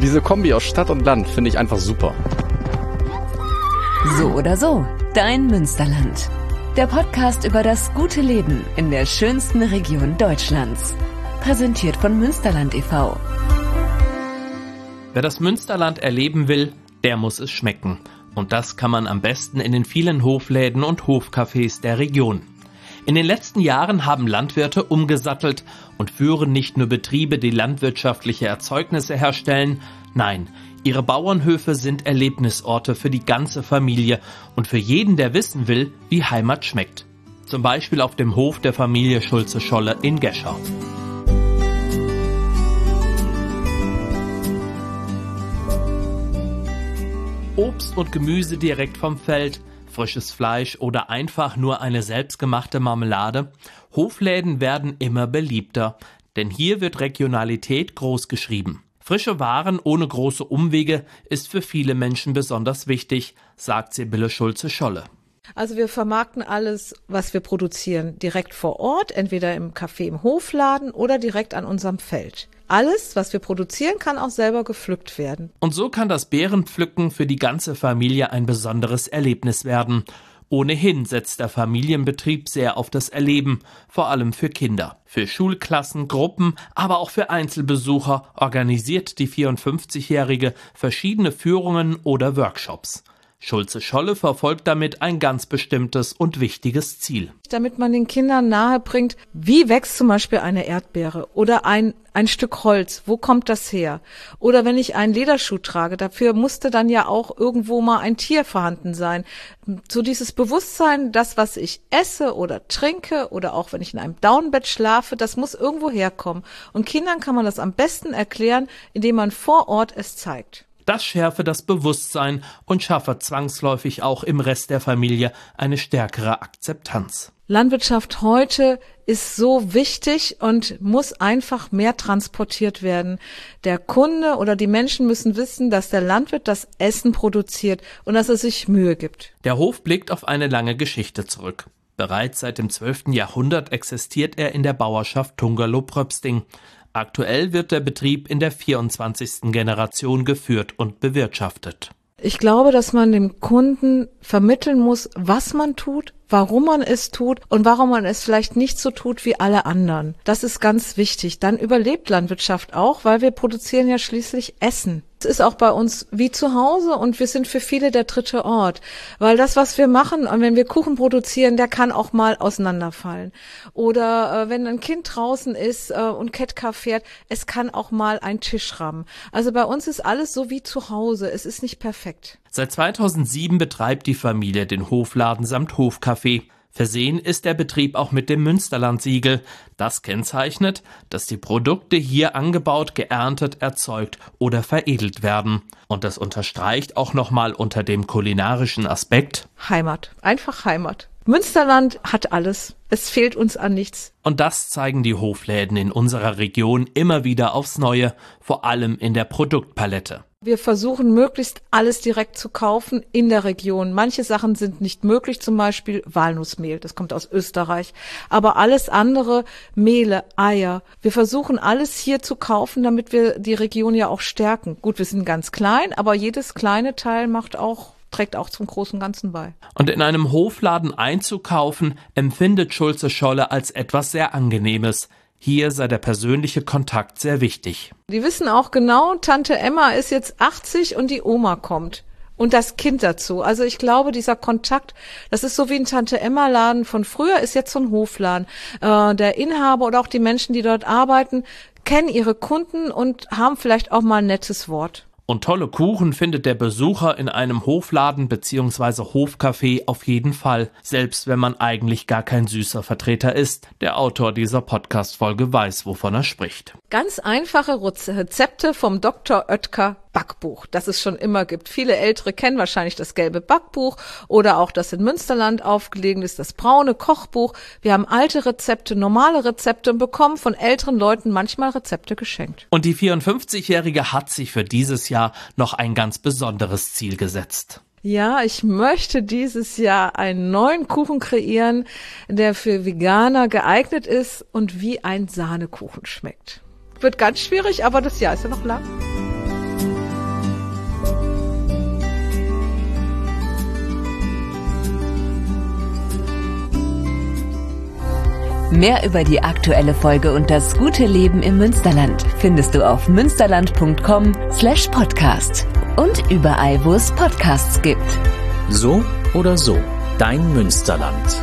Diese Kombi aus Stadt und Land finde ich einfach super. So oder so, dein Münsterland. Der Podcast über das gute Leben in der schönsten Region Deutschlands. Präsentiert von Münsterland e.V. Wer das Münsterland erleben will, der muss es schmecken. Und das kann man am besten in den vielen Hofläden und Hofcafés der Region. In den letzten Jahren haben Landwirte umgesattelt und führen nicht nur Betriebe, die landwirtschaftliche Erzeugnisse herstellen, nein, ihre Bauernhöfe sind Erlebnisorte für die ganze Familie und für jeden, der wissen will, wie Heimat schmeckt. Zum Beispiel auf dem Hof der Familie Schulze-Scholle in Geschau. Obst und Gemüse direkt vom Feld, frisches Fleisch oder einfach nur eine selbstgemachte Marmelade, Hofläden werden immer beliebter, denn hier wird Regionalität groß geschrieben. Frische Waren ohne große Umwege ist für viele Menschen besonders wichtig, sagt Sibylle Schulze-Scholle. Also wir vermarkten alles, was wir produzieren, direkt vor Ort, entweder im Café im Hofladen oder direkt an unserem Feld. Alles, was wir produzieren, kann auch selber gepflückt werden. Und so kann das Beerenpflücken für die ganze Familie ein besonderes Erlebnis werden. Ohnehin setzt der Familienbetrieb sehr auf das Erleben, vor allem für Kinder. Für Schulklassen, Gruppen, aber auch für Einzelbesucher organisiert die 54-Jährige verschiedene Führungen oder Workshops. Schulze Scholle verfolgt damit ein ganz bestimmtes und wichtiges Ziel. Damit man den Kindern nahe bringt, wie wächst zum Beispiel eine Erdbeere oder ein, ein Stück Holz, wo kommt das her? Oder wenn ich einen Lederschuh trage, dafür musste dann ja auch irgendwo mal ein Tier vorhanden sein. So dieses Bewusstsein, das, was ich esse oder trinke oder auch wenn ich in einem Downbett schlafe, das muss irgendwo herkommen. Und Kindern kann man das am besten erklären, indem man vor Ort es zeigt. Das schärfe das Bewusstsein und schaffe zwangsläufig auch im Rest der Familie eine stärkere Akzeptanz. Landwirtschaft heute ist so wichtig und muss einfach mehr transportiert werden. Der Kunde oder die Menschen müssen wissen, dass der Landwirt das Essen produziert und dass er sich Mühe gibt. Der Hof blickt auf eine lange Geschichte zurück. Bereits seit dem 12. Jahrhundert existiert er in der Bauerschaft Tungerloh-Pröpsting. Aktuell wird der Betrieb in der 24. Generation geführt und bewirtschaftet. Ich glaube, dass man dem Kunden vermitteln muss, was man tut, warum man es tut und warum man es vielleicht nicht so tut wie alle anderen. Das ist ganz wichtig. Dann überlebt Landwirtschaft auch, weil wir produzieren ja schließlich Essen. Es ist auch bei uns wie zu Hause und wir sind für viele der dritte Ort, weil das, was wir machen, und wenn wir Kuchen produzieren, der kann auch mal auseinanderfallen. Oder äh, wenn ein Kind draußen ist äh, und Ketka fährt, es kann auch mal ein Tisch rammen. Also bei uns ist alles so wie zu Hause. Es ist nicht perfekt. Seit 2007 betreibt die Familie den Hofladen samt Hofcafé. Versehen ist der Betrieb auch mit dem Münsterland-Siegel. Das kennzeichnet, dass die Produkte hier angebaut, geerntet, erzeugt oder veredelt werden. Und das unterstreicht auch nochmal unter dem kulinarischen Aspekt Heimat. Einfach Heimat. Münsterland hat alles. Es fehlt uns an nichts. Und das zeigen die Hofläden in unserer Region immer wieder aufs Neue, vor allem in der Produktpalette. Wir versuchen möglichst alles direkt zu kaufen in der Region. Manche Sachen sind nicht möglich, zum Beispiel Walnussmehl, das kommt aus Österreich. Aber alles andere, Mehle, Eier, wir versuchen alles hier zu kaufen, damit wir die Region ja auch stärken. Gut, wir sind ganz klein, aber jedes kleine Teil macht auch trägt auch zum großen Ganzen bei. Und in einem Hofladen einzukaufen, empfindet Schulze Scholle als etwas sehr Angenehmes. Hier sei der persönliche Kontakt sehr wichtig. Die wissen auch genau, Tante Emma ist jetzt 80 und die Oma kommt. Und das Kind dazu. Also ich glaube, dieser Kontakt, das ist so wie ein Tante Emma Laden von früher, ist jetzt so ein Hofladen. Äh, der Inhaber oder auch die Menschen, die dort arbeiten, kennen ihre Kunden und haben vielleicht auch mal ein nettes Wort. Und tolle Kuchen findet der Besucher in einem Hofladen bzw. Hofcafé auf jeden Fall, selbst wenn man eigentlich gar kein süßer Vertreter ist. Der Autor dieser Podcast-Folge weiß, wovon er spricht. Ganz einfache Rezepte vom Dr. Oetker Backbuch, das es schon immer gibt. Viele Ältere kennen wahrscheinlich das gelbe Backbuch oder auch das in Münsterland aufgelegen ist, das braune Kochbuch. Wir haben alte Rezepte, normale Rezepte und bekommen von älteren Leuten manchmal Rezepte geschenkt. Und die 54-Jährige hat sich für dieses Jahr noch ein ganz besonderes Ziel gesetzt. Ja, ich möchte dieses Jahr einen neuen Kuchen kreieren, der für Veganer geeignet ist und wie ein Sahnekuchen schmeckt. Wird ganz schwierig, aber das Jahr ist ja noch lang. Mehr über die aktuelle Folge und das gute Leben im Münsterland findest du auf münsterland.com slash podcast und überall, wo es Podcasts gibt. So oder so, dein Münsterland.